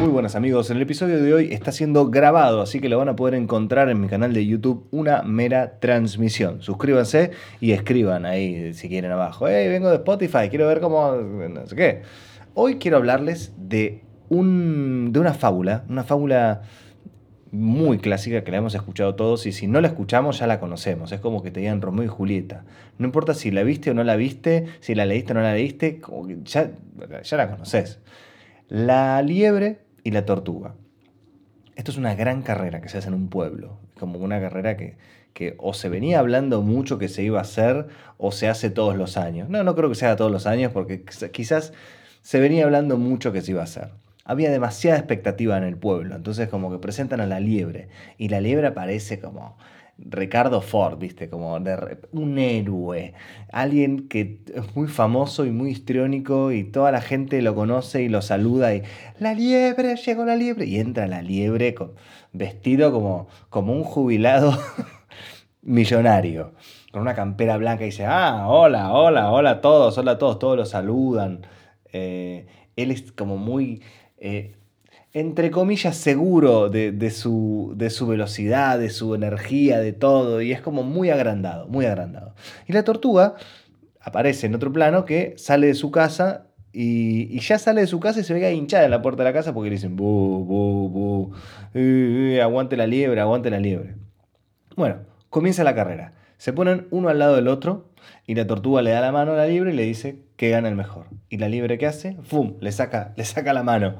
Muy buenas amigos, el episodio de hoy está siendo grabado, así que lo van a poder encontrar en mi canal de YouTube, una mera transmisión. Suscríbanse y escriban ahí si quieren abajo. Hey, vengo de Spotify, quiero ver cómo... no sé qué. Hoy quiero hablarles de, un, de una fábula, una fábula muy clásica que la hemos escuchado todos y si no la escuchamos ya la conocemos. Es como que te digan Romeo y Julieta. No importa si la viste o no la viste, si la leíste o no la leíste, ya, ya la conoces. La liebre y la tortuga. Esto es una gran carrera que se hace en un pueblo, como una carrera que, que o se venía hablando mucho que se iba a hacer o se hace todos los años. No, no creo que se haga todos los años porque quizás se venía hablando mucho que se iba a hacer. Había demasiada expectativa en el pueblo, entonces como que presentan a la liebre y la liebre aparece como Ricardo Ford, ¿viste? Como de, un héroe, alguien que es muy famoso y muy histriónico y toda la gente lo conoce y lo saluda y la liebre, llegó la liebre y entra la liebre vestido como, como un jubilado millonario, con una campera blanca y dice, ah, hola, hola, hola a todos, hola a todos, todos lo saludan. Eh, él es como muy... Eh, entre comillas, seguro de, su, de su velocidad, de su energía, de todo, y es como muy agrandado, muy agrandado. Y la tortuga aparece en otro plano que sale de su casa y, ya sale de su casa y se ve hinchada en la puerta de la casa porque le dicen, bu, bu, bu, eh, eh, aguante la liebre, aguante la liebre. Bueno, comienza la carrera. Se ponen uno al lado del otro y la tortuga le da la mano a la liebre y le dice que gana el mejor. Y la liebre ¿qué hace? ¡Fum! Le saca, le saca la mano.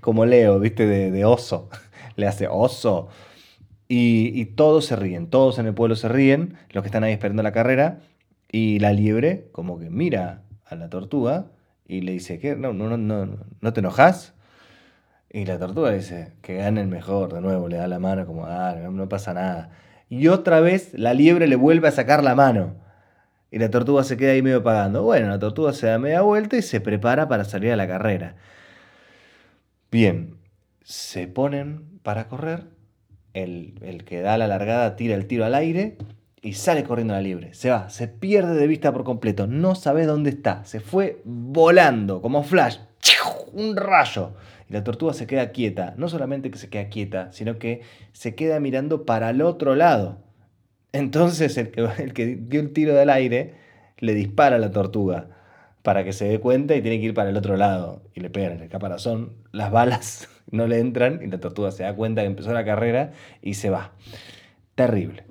como Leo, ¿viste? De, oso. Le hace oso. Y, todos se ríen, todos en el pueblo se ríen, los que están ahí esperando la carrera. Y la liebre, como que mira a la tortuga y le dice, ¿qué? No, no, no, no, te enojas. Y la tortuga dice, que gane el mejor, de nuevo, le da la mano como, ah, no pasa nada. Y otra vez la liebre le vuelve a sacar la mano. Y la tortuga se queda ahí medio pagando. Bueno, la tortuga se da media vuelta y se prepara para salir a la carrera. Bien, se ponen para correr, el, que da la largada tira el tiro al aire y sale corriendo a la libre. Se va, se pierde de vista por completo, no sabe dónde está, se fue volando como flash, un rayo. Y la tortuga se queda quieta, no solamente que se queda quieta, sino que se queda mirando para el otro lado. Entonces el que, el que dio el tiro del aire le dispara a la tortuga para que se dé cuenta y tiene que ir para el otro lado y le pegan en el caparazón, las balas no le entran y la tortuga se da cuenta que empezó la carrera y se va. Terrible,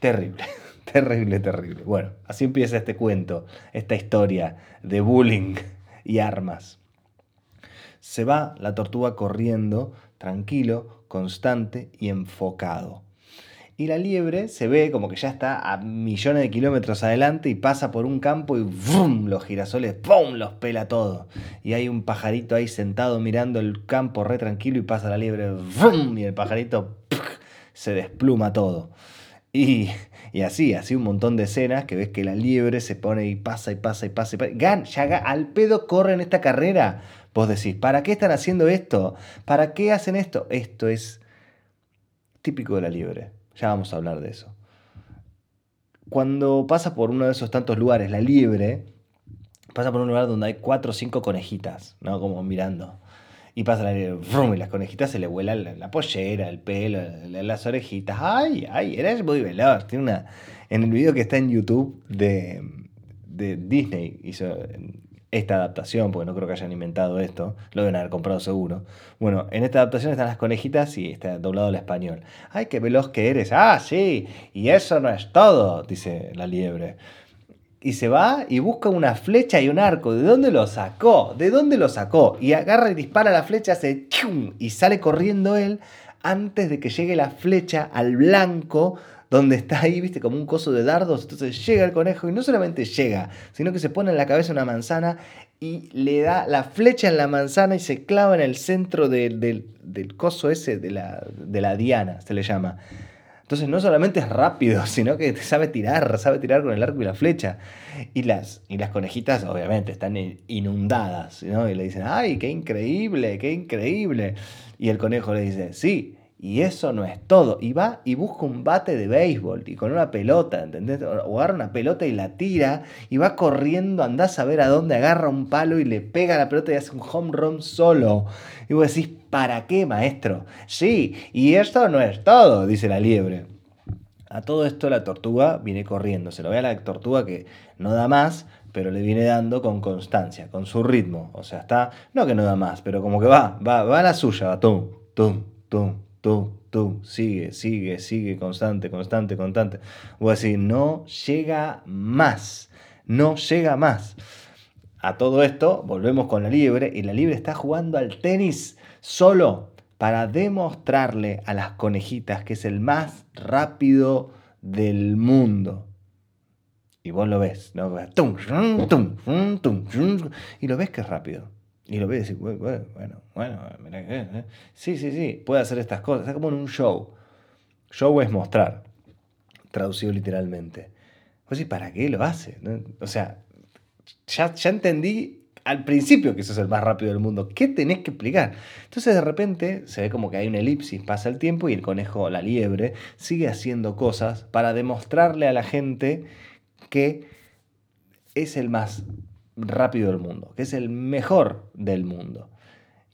terrible, terrible, terrible. Bueno, así empieza este cuento, esta historia de bullying y armas. Se va la tortuga corriendo, tranquilo, constante y enfocado. Y la liebre se ve como que ya está a millones de kilómetros adelante y pasa por un campo y ¡vum! los girasoles ¡pum! los pela todo. Y hay un pajarito ahí sentado mirando el campo re tranquilo y pasa la liebre ¡vum! y el pajarito se despluma todo. Y, y, así, así un montón de escenas que ves que la liebre se pone y pasa y pasa y pasa. Y pasa. Gan, ya al pedo corre en esta carrera. Vos decís, ¿para qué están haciendo esto? ¿Para qué hacen esto? Esto es típico de la liebre. Ya vamos a hablar de eso. Cuando pasa por uno de esos tantos lugares, la liebre, pasa por un lugar donde hay cuatro o cinco conejitas, ¿no? Como mirando. Y pasa la liebre, y las conejitas se le vuelan la, pollera, el pelo, las orejitas. ¡Ay, ay! Era muy veloz. Tiene una. En el video que está en YouTube de, de Disney, hizo esta adaptación, porque no creo que hayan inventado esto, lo deben haber comprado seguro. Bueno, en esta adaptación están las conejitas y está doblado al español. ¡Ay, qué veloz que eres! ¡Ah, sí! Y eso no es todo, dice la liebre. Y se va y busca una flecha y un arco. ¿De dónde lo sacó? ¿De dónde lo sacó? Y agarra y dispara la flecha, hace ¡chum! y sale corriendo él antes de que llegue la flecha al blanco donde está ahí, viste, como un coso de dardos. Entonces llega el conejo y no solamente llega, sino que se pone en la cabeza una manzana y le da la flecha en la manzana y se clava en el centro del coso ese, de la, de la diana, se le llama. Entonces no solamente es rápido, sino que sabe tirar, sabe tirar con el arco y la flecha. Y las, y las conejitas obviamente están inundadas, ¿no? Y le dicen, ay, qué increíble, qué increíble. Y el conejo le dice, sí, y eso no es todo. Y va y busca un bate de béisbol y con una pelota, ¿entendés? O agarra una pelota y la tira y va corriendo, andás a ver a dónde agarra un palo y le pega la pelota y hace un home run solo. Y vos decís, ¿para qué, maestro? Sí, y esto no es todo, dice la liebre. A todo esto la tortuga viene corriendo. Se lo ve a la tortuga que no da más, pero le viene dando con constancia, con su ritmo. O sea, está, no que no da más, pero como que va, va, va a la suya, va, tum, tum, tum, tú, tú, sigue, sigue, sigue, constante, constante, constante. Voy a decir, no llega más, no llega más. A todo esto, volvemos con la liebre y la liebre está jugando al tenis solo para demostrarle a las conejitas que es el más rápido del mundo. Y vos lo ves, ¿no? Y lo ves que es rápido. Y lo ve y dice, bueno, bueno, que ¿eh? Sí, sí, sí, puede hacer estas cosas. Está como en un show. Show es mostrar, traducido literalmente. Pues sí, ¿para qué lo hace? O sea, ya, ya entendí al principio que eso es el más rápido del mundo. ¿Qué tenés que explicar? Entonces de repente se ve como que hay una elipsis, pasa el tiempo y el conejo, la liebre, sigue haciendo cosas para demostrarle a la gente que es el más rápido del mundo, que es el mejor del mundo.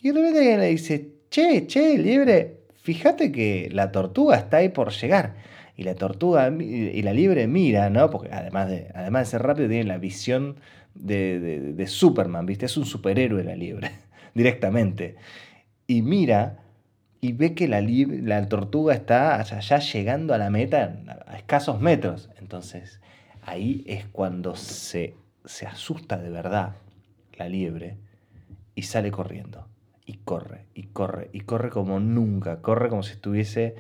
Y de repente alguien le dice, che, che, liebre, fíjate que la tortuga está ahí por llegar. Y la tortuga y la liebre mira, ¿no? Porque además de, además de ser rápido, tiene la visión de, de, Superman, ¿viste? Es un superhéroe la liebre, directamente. Y mira y ve que la, la tortuga está allá llegando a la meta a escasos metros. Entonces, ahí es cuando se se asusta de verdad la liebre y sale corriendo. Y corre, y corre, y corre como nunca. Corre como si estuviese,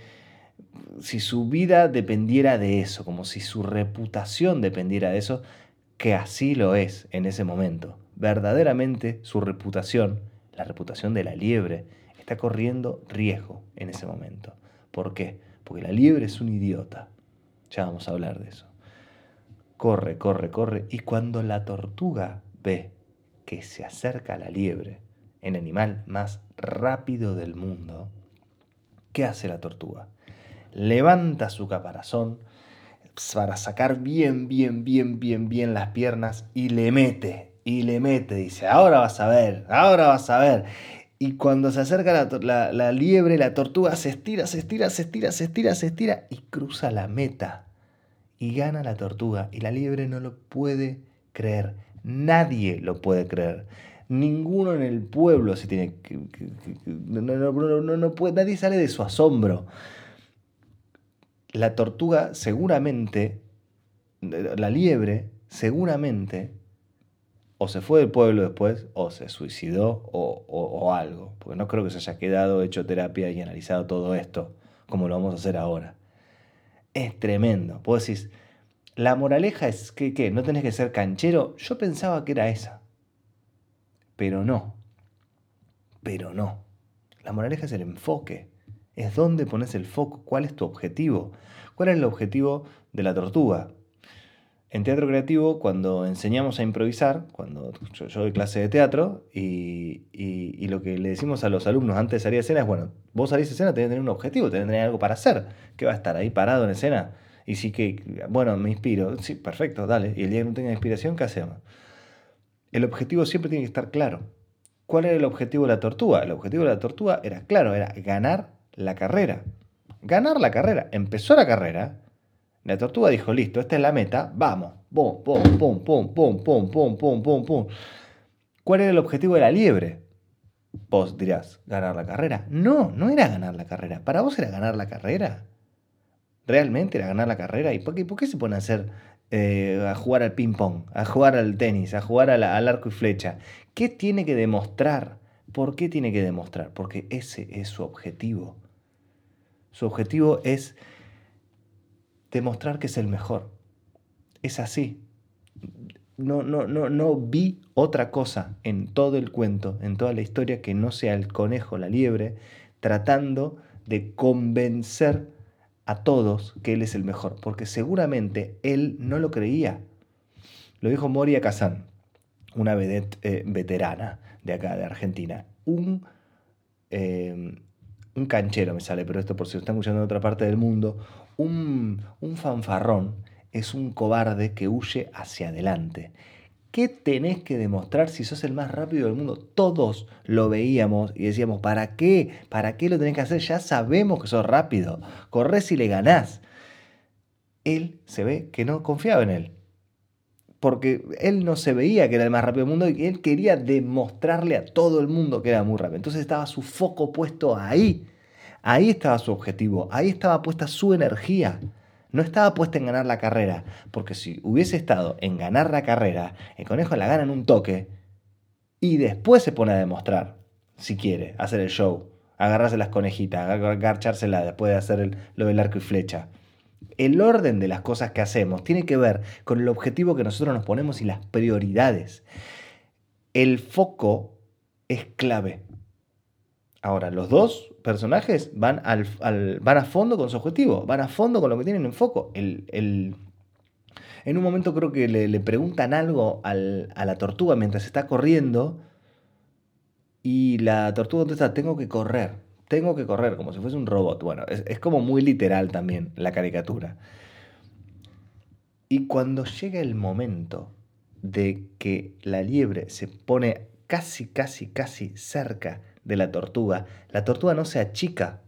si su vida dependiera de eso, como si su reputación dependiera de eso, que así lo es en ese momento. Verdaderamente su reputación, la reputación de la liebre, está corriendo riesgo en ese momento. ¿Por qué? Porque la liebre es un idiota. Ya vamos a hablar de eso corre, corre, corre, y cuando la tortuga ve que se acerca la liebre, el animal más rápido del mundo, ¿qué hace la tortuga? Levanta su caparazón para sacar bien, bien, bien, bien, bien las piernas y le mete, y le mete, dice, ahora vas a ver, ahora vas a ver. Y cuando se acerca la, la, la liebre, la tortuga se estira, se estira, se estira, se estira, se estira y cruza la meta y gana la tortuga. Y la liebre no lo puede creer. Nadie lo puede creer. Ninguno en el pueblo se tiene que, no, no, no, puede, nadie sale de su asombro. La tortuga seguramente, la liebre seguramente, o se fue del pueblo después, o se suicidó, o, o algo. Porque no creo que se haya quedado, hecho terapia y analizado todo esto, como lo vamos a hacer ahora es tremendo. Vos decís, la moraleja es que, ¿qué? ¿No tenés que ser canchero? Yo pensaba que era esa. Pero no. Pero no. La moraleja es el enfoque. Es dónde pones el foco. ¿Cuál es tu objetivo? ¿Cuál es el objetivo de la tortuga? En teatro creativo, cuando enseñamos a improvisar, cuando yo, doy clase de teatro, y, lo que le decimos a los alumnos antes de salir a escena es, bueno, vos salís a escena, tenés que tener un objetivo, tenés que tener algo para hacer. ¿Qué va a estar ahí parado en escena? Y sí que, bueno, me inspiro. Sí, perfecto, dale. Y el día que no tenga inspiración, ¿qué hacemos? El objetivo siempre tiene que estar claro. ¿Cuál era el objetivo de la tortuga? El objetivo de la tortuga era claro, era ganar la carrera. Ganar la carrera. Empezó la carrera la tortuga dijo, listo, esta es la meta, vamos. Pum, pum, pum, pum, pum, pum, pum, pum, pum, pum. ¿Cuál era el objetivo de la liebre? Vos dirás, ¿ganar la carrera? No, no era ganar la carrera. ¿Para vos era ganar la carrera? ¿Realmente era ganar la carrera? ¿Y por qué, por qué se pone a hacer, eh, a jugar al ping-pong, a jugar al tenis, a jugar al arco y flecha? ¿Qué tiene que demostrar? ¿Por qué tiene que demostrar? Porque ese es su objetivo. Su objetivo es demostrar que es el mejor. Es así. No, no, no, no vi otra cosa en todo el cuento, en toda la historia, que no sea el conejo, la liebre, tratando de convencer a todos que él es el mejor, porque seguramente él no lo creía. Lo dijo Moria Kazan, una eh, veterana de acá, de Argentina. Un, eh, un canchero me sale, pero esto por si lo están escuchando en otra parte del mundo, un, un fanfarrón es un cobarde que huye hacia adelante. ¿Qué tenés que demostrar si sos el más rápido del mundo? Todos lo veíamos y decíamos, ¿para qué? ¿Para qué lo tenés que hacer? Ya sabemos que sos rápido. Corres y le ganás. Él se ve que no confiaba en él. Porque él no se veía que era el más rápido del mundo y él quería demostrarle a todo el mundo que era muy rápido. Entonces estaba su foco puesto ahí. Ahí estaba su objetivo. Ahí estaba puesta su energía no estaba puesta en ganar la carrera, porque si hubiese estado en ganar la carrera, el conejo la gana en un toque y después se pone a demostrar, si quiere, hacer el show, agarrarse las conejitas, agarchársela después de hacer lo del arco y flecha. El orden de las cosas que hacemos tiene que ver con el objetivo que nosotros nos ponemos y las prioridades. El foco es clave. Ahora, los dos personajes van, al, van a fondo con su objetivo, van a fondo con lo que tienen en foco. El, en un momento creo que le, preguntan algo a la tortuga mientras está corriendo y la tortuga contesta, tengo que correr, tengo que correr, como si fuese un robot. Bueno, es, es como muy literal también la caricatura. Y cuando llega el momento de que la liebre se pone casi, casi, casi cerca de la tortuga, la tortuga no se achica.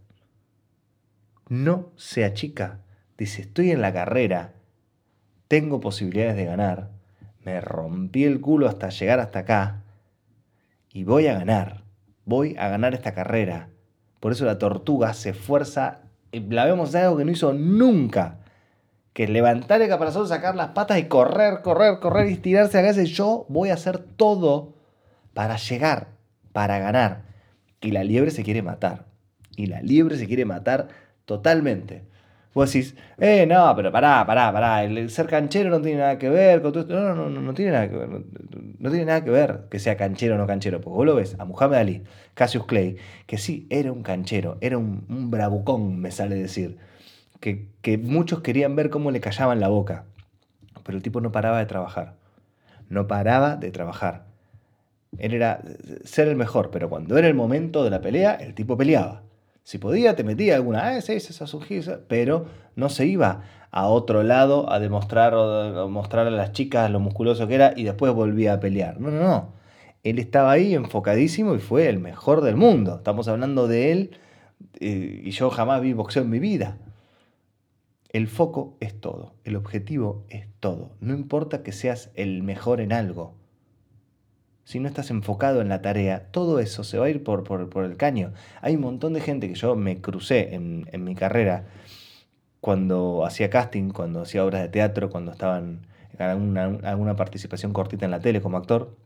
No se achica. Dice, estoy en la carrera, tengo posibilidades de ganar, me rompí el culo hasta llegar hasta acá y voy a ganar, voy a ganar esta carrera. Por eso la tortuga se esfuerza, la vemos algo que no hizo nunca, que levantar el caparazón, sacar las patas y correr, correr, correr y estirarse a veces. Yo voy a hacer todo para llegar, para ganar. Y la liebre se quiere matar. Y la liebre se quiere matar totalmente. Vos decís, eh, no, pero pará, pará, pará, el ser canchero no tiene nada que ver con todo esto. No, no, no, no tiene nada que ver. No, tiene nada que ver que sea canchero o no canchero. Porque vos lo ves a Muhammad Ali, Cassius Clay, que sí, era un canchero, era un, un bravucón, me sale decir. Que, que muchos querían ver cómo le callaban la boca. Pero el tipo no paraba de trabajar. No paraba de trabajar. Él era ser el mejor, pero cuando era el momento de la pelea, el tipo peleaba. Si podía, te metía alguna, ah, esa, esa, esa, pero no se iba a otro lado a demostrar o mostrar a las chicas lo musculoso que era y después volvía a pelear. No, no, no. Él estaba ahí enfocadísimo y fue el mejor del mundo. Estamos hablando de él eh, y yo jamás vi boxeo en mi vida. El foco es todo, el objetivo es todo. No importa que seas el mejor en algo si no estás enfocado en la tarea, todo eso se va a ir por, por, el caño. Hay un montón de gente que yo me crucé en, mi carrera cuando hacía casting, cuando hacía obras de teatro, cuando estaban en alguna, alguna participación cortita en la tele como actor.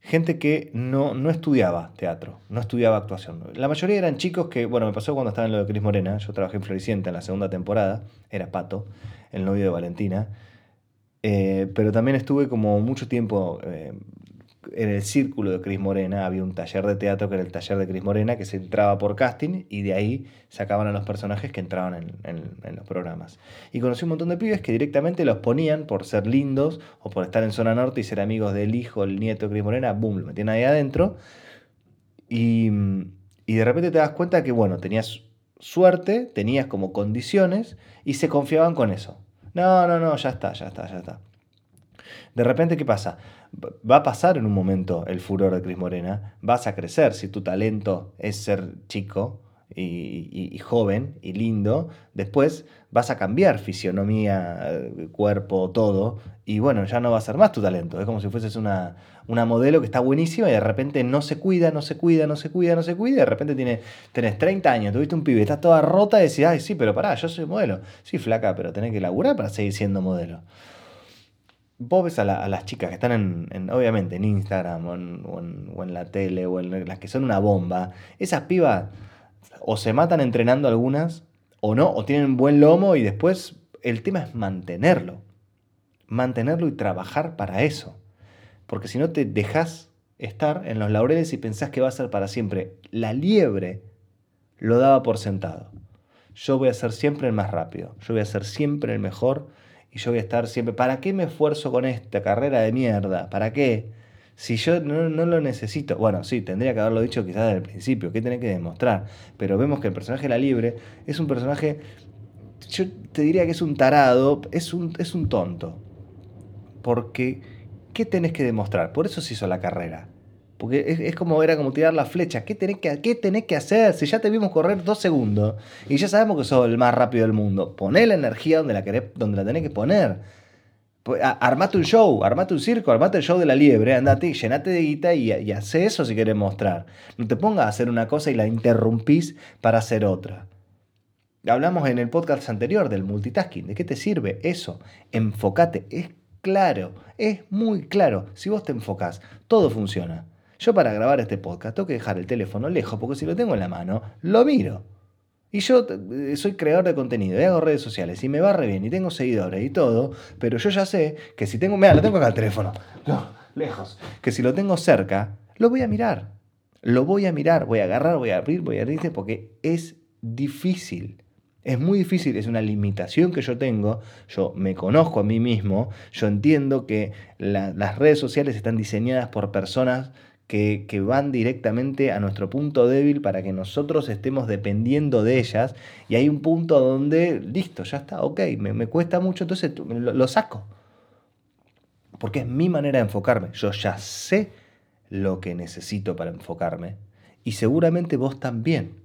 Gente que no, no estudiaba teatro, no estudiaba actuación. La mayoría eran chicos que, bueno, me pasó cuando estaba en lo de Cris Morena, yo trabajé en Floricienta en la segunda temporada, era Pato, el novio de Valentina, eh, pero también estuve como mucho tiempo eh, en el círculo de Cris Morena. Había un taller de teatro que era el taller de Cris Morena, que se entraba por casting y de ahí sacaban a los personajes que entraban en, los programas. Y conocí un montón de pibes que directamente los ponían por ser lindos o por estar en zona norte y ser amigos del hijo, el nieto de Cris Morena, boom, lo metían ahí adentro. Y, y de repente te das cuenta que, bueno, tenías suerte, tenías como condiciones y se confiaban con eso. No, no, no, ya está, ya está, ya está. De repente, ¿qué pasa? Va a pasar en un momento el furor de Cris Morena, vas a crecer si tu talento es ser chico y, joven y lindo, después vas a cambiar fisionomía, cuerpo, todo, y bueno, ya no va a ser más tu talento. Es como si fueses una, una modelo que está buenísima y de repente no se cuida, no se cuida, no se cuida, no se cuida, y de repente tiene, tenés 30 años, tuviste un pibe, estás toda rota y decís, ay, sí, pero pará, yo soy modelo. Sí, flaca, pero tenés que laburar para seguir siendo modelo. Vos ves a, las chicas que están en, obviamente en Instagram o en, o en, la tele o en las que son una bomba, esas pibas o se matan entrenando algunas o no, o tienen buen lomo y después el tema es mantenerlo. Mantenerlo y trabajar para eso. Porque si no te dejas estar en los laureles y pensás que va a ser para siempre. La liebre lo daba por sentado. Yo voy a ser siempre el más rápido, yo voy a ser siempre el mejor y yo voy a estar siempre... ¿Para qué me esfuerzo con esta carrera de mierda? ¿Para qué? Si yo no, lo necesito, bueno, sí, tendría que haberlo dicho quizás desde el principio, ¿qué tiene que demostrar? Pero vemos que el personaje de la libre es un personaje, yo te diría que es un tarado, es un tonto. Porque, ¿qué tenés que demostrar? Por eso se hizo la carrera. Porque es, como, era como tirar la flecha. ¿Qué tenés, que, ¿Qué tenés que hacer? Si ya te vimos correr dos segundos y ya sabemos que sos el más rápido del mundo. Poné la energía donde la, querés, donde la tenés que poner. Pues, armate un show, armate un circo, armate el show de la liebre, andate, llenate de guita y, y eso si querés mostrar. No te pongas a hacer una cosa y la interrumpís para hacer otra. Hablamos en el podcast anterior del multitasking. ¿De qué te sirve eso? Enfócate. Es claro, es muy claro. Si vos te enfocás, todo funciona. Yo para grabar este podcast tengo que dejar el teléfono lejos porque si lo tengo en la mano, lo miro. Y yo eh, soy creador de contenido y hago redes sociales y me va re bien y tengo seguidores y todo, pero yo ya sé que si tengo, mira, lo tengo acá el teléfono, no, lejos, que si lo tengo cerca, lo voy a mirar. Lo voy a mirar, voy a agarrar, voy a abrir, voy a abrir, porque es difícil. Es muy difícil, es una limitación que yo tengo, yo me conozco a mí mismo, yo entiendo que las redes sociales están diseñadas por personas que, van directamente a nuestro punto débil para que nosotros estemos dependiendo de ellas. Y hay un punto donde, listo, ya está, ok, me, cuesta mucho, entonces lo, lo saco. Porque es mi manera de enfocarme. Yo ya sé lo que necesito para enfocarme. Y seguramente vos también.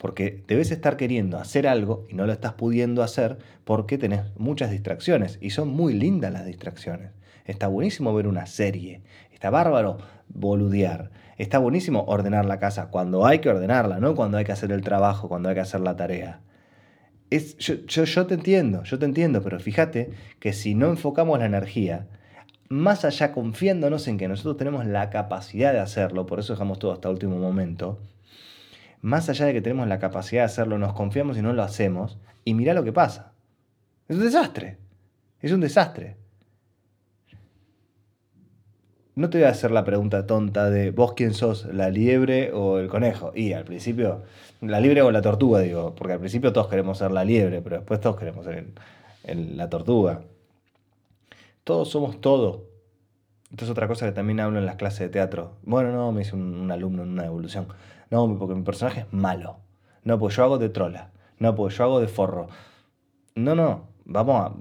Porque debes estar queriendo hacer algo y no lo estás pudiendo hacer porque tenés muchas distracciones. Y son muy lindas las distracciones. Está buenísimo ver una serie. Está bárbaro boludear. Está buenísimo ordenar la casa cuando hay que ordenarla, no cuando hay que hacer el trabajo, cuando hay que hacer la tarea. Es, yo, yo, te entiendo, yo te entiendo, pero fíjate que si no enfocamos la energía, más allá confiándonos en que nosotros tenemos la capacidad de hacerlo, por eso dejamos todo hasta último momento, más allá de que tenemos la capacidad de hacerlo, nos confiamos y no lo hacemos, y mira lo que pasa. Es un desastre. Es un desastre no te voy a hacer la pregunta tonta de vos quién sos, la liebre o el conejo. Y al principio, la liebre o la tortuga, digo, porque al principio todos queremos ser la liebre, pero después todos queremos ser la tortuga. Todos somos todo. Esto es otra cosa que también hablo en las clases de teatro. Bueno, no, me dice un, alumno en una evolución. No, porque mi personaje es malo. No, pues yo hago de trola. No, pues yo hago de forro. No, no, vamos a...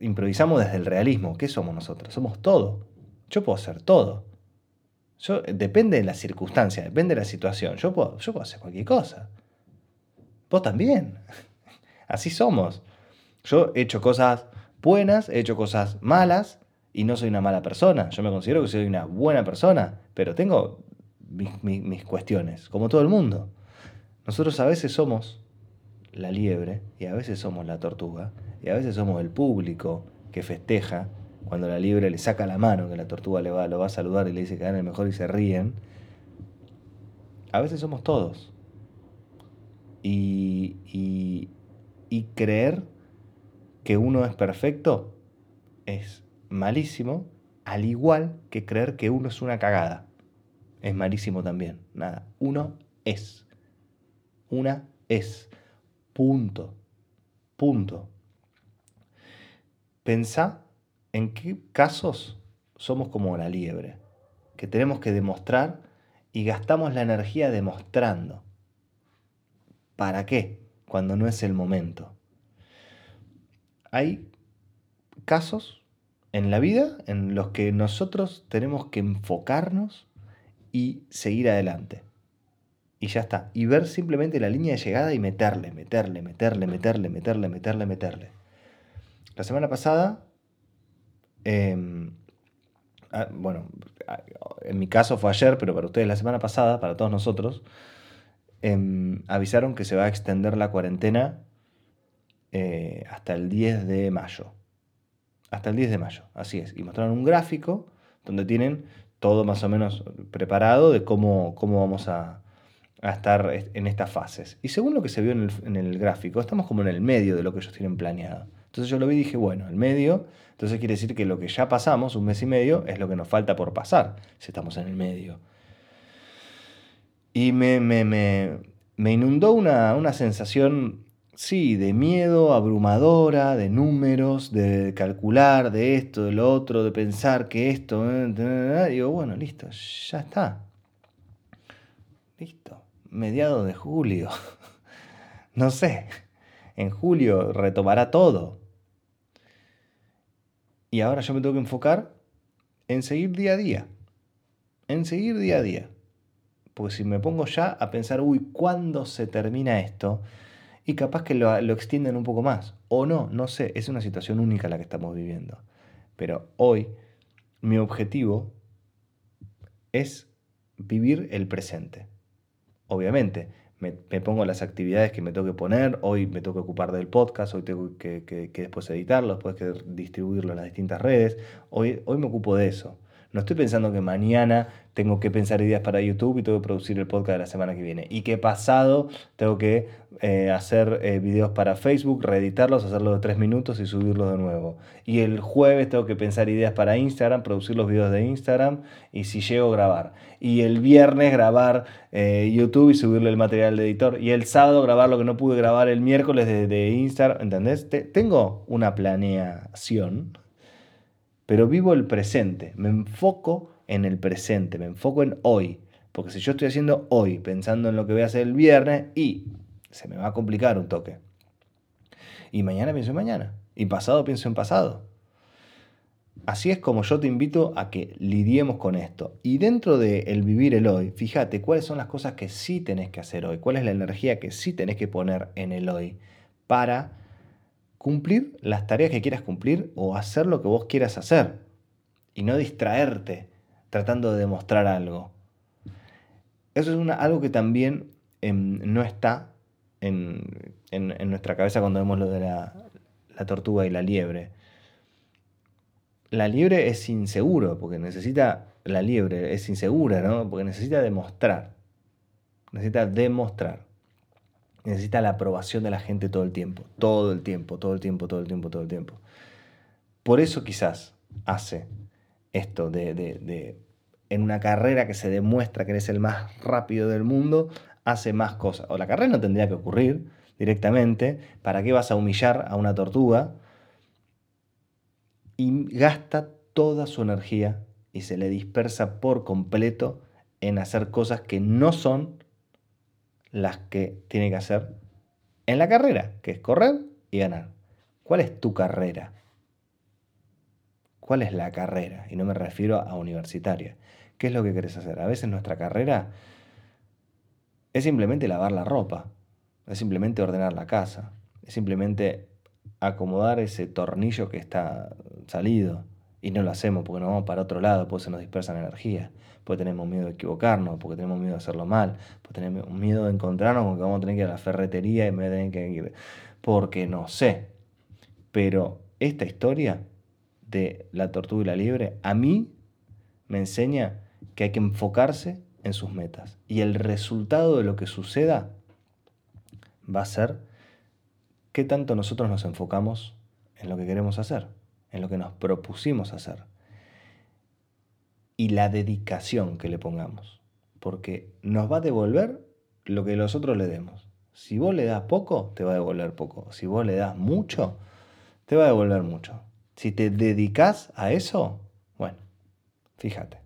Improvisamos desde el realismo. ¿Qué somos nosotros? Somos todo. Yo puedo hacer todo. Yo, depende de la circunstancia, depende de la situación. Yo puedo, yo puedo hacer cualquier cosa. Vos también. Así somos. Yo he hecho cosas buenas, he hecho cosas malas y no soy una mala persona. Yo me considero que soy una buena persona, pero tengo mis, cuestiones, como todo el mundo. Nosotros a veces somos la liebre y a veces somos la tortuga y a veces somos el público que festeja cuando la liebre le saca la mano, que la tortuga le va, lo va a saludar y le dice que gane el mejor y se ríen. A veces somos todos. Y, y, y creer que uno es perfecto es malísimo, al igual que creer que uno es una cagada. Es malísimo también. Nada, uno es. Una es. Punto. Punto. Pensá ¿En qué casos somos como la liebre? Que tenemos que demostrar y gastamos la energía demostrando. ¿Para qué? Cuando no es el momento. Hay casos en la vida en los que nosotros tenemos que enfocarnos y seguir adelante. Y ya está. Y ver simplemente la línea de llegada y meterle, meterle, meterle, meterle, meterle, meterle, meterle. La semana pasada Em, ah, bueno, ah, en mi caso fue ayer, pero para ustedes la semana pasada, para todos nosotros, em, avisaron que se va a extender la cuarentena eh, hasta el 10 de mayo. Hasta el 10 de mayo, así es. Y mostraron un gráfico donde tienen todo más o menos preparado de cómo, cómo vamos a, a estar en estas fases. Y según lo que se vio en el, gráfico, estamos como en el medio de lo que ellos tienen planeado. Entonces yo lo vi y dije, bueno, el medio, entonces quiere decir que lo que ya pasamos, un mes y medio, es lo que nos falta por pasar, si estamos en el medio. Y me, me, me, me inundó una, una sensación, sí, de miedo, abrumadora, de números, de calcular, de esto, de lo otro, de pensar que esto... Y digo, bueno, listo, ya está. Listo. Mediado de julio. no sé. En julio retomará todo. Y ahora yo me tengo que enfocar en seguir día a día. En seguir día a día. Porque si me pongo ya a pensar, uy, ¿cuándo se termina esto? Y capaz que lo, lo extienden un poco más. O no, no sé, es una situación única la que estamos viviendo. Pero hoy mi objetivo es vivir el presente. Obviamente, me, pongo las actividades que me tengo que poner, hoy me tengo que ocupar del podcast, hoy tengo que, que, que después editarlo, después que distribuirlo en las distintas redes, hoy, hoy me ocupo de eso. No estoy pensando que mañana tengo que pensar ideas para YouTube y tengo que producir el podcast de la semana que viene. Y que pasado tengo que eh, hacer eh, videos para Facebook, reeditarlos, hacerlos de tres minutos y subirlos de nuevo. Y el jueves tengo que pensar ideas para Instagram, producir los videos de Instagram y si llego grabar. Y el viernes grabar eh, YouTube y subirle el material de editor. Y el sábado grabar lo que no pude grabar el miércoles de, Instagram. ¿Entendés? tengo una planeación pero vivo el presente, me enfoco en el presente, me enfoco en hoy. Porque si yo estoy haciendo hoy, pensando en lo que voy a hacer el viernes, y se me va a complicar un toque. Y mañana pienso en mañana. Y pasado pienso en pasado. Así es como yo te invito a que lidiemos con esto. Y dentro de el vivir el hoy, fíjate cuáles son las cosas que sí tenés que hacer hoy, cuál es la energía que sí tenés que poner en el hoy para cumplir las tareas que quieras cumplir o hacer lo que vos quieras hacer y no distraerte tratando de demostrar algo. Eso es una, algo que también em, no está en, nuestra cabeza cuando vemos lo de la, la tortuga y la liebre. La liebre es inseguro, porque necesita, la liebre es insegura, ¿no? Porque necesita demostrar. Necesita demostrar necesita la aprobación de la gente todo el tiempo, todo el tiempo, todo el tiempo, todo el tiempo, todo el tiempo. Por eso quizás hace esto de, de, en una carrera que se demuestra que eres el más rápido del mundo, hace más cosas. O la carrera no tendría que ocurrir directamente. ¿Para qué vas a humillar a una tortuga? Y gasta toda su energía y se le dispersa por completo en hacer cosas que no son las que tiene que hacer en la carrera, que es correr y ganar. ¿Cuál es tu carrera? ¿Cuál es la carrera? Y no me refiero a universitaria. ¿Qué es lo que querés hacer? A veces nuestra carrera es simplemente lavar la ropa, es simplemente ordenar la casa, es simplemente acomodar ese tornillo que está salido y no lo hacemos porque nos vamos para otro lado, porque se nos dispersa la energía porque tenemos miedo de equivocarnos, porque tenemos miedo de hacerlo mal, porque tenemos miedo de encontrarnos con que vamos a tener que ir a la ferretería y me tener que. Porque no sé. Pero esta historia de la tortuga y la liebre a mí me enseña que hay que enfocarse en sus metas. Y el resultado de lo que suceda va a ser qué tanto nosotros nos enfocamos en lo que queremos hacer, en lo que nos propusimos hacer y la dedicación que le pongamos. Porque nos va a devolver lo que nosotros le demos. Si vos le das poco, te va a devolver poco. Si vos le das mucho, te va a devolver mucho. Si te dedicas a eso, bueno, fíjate.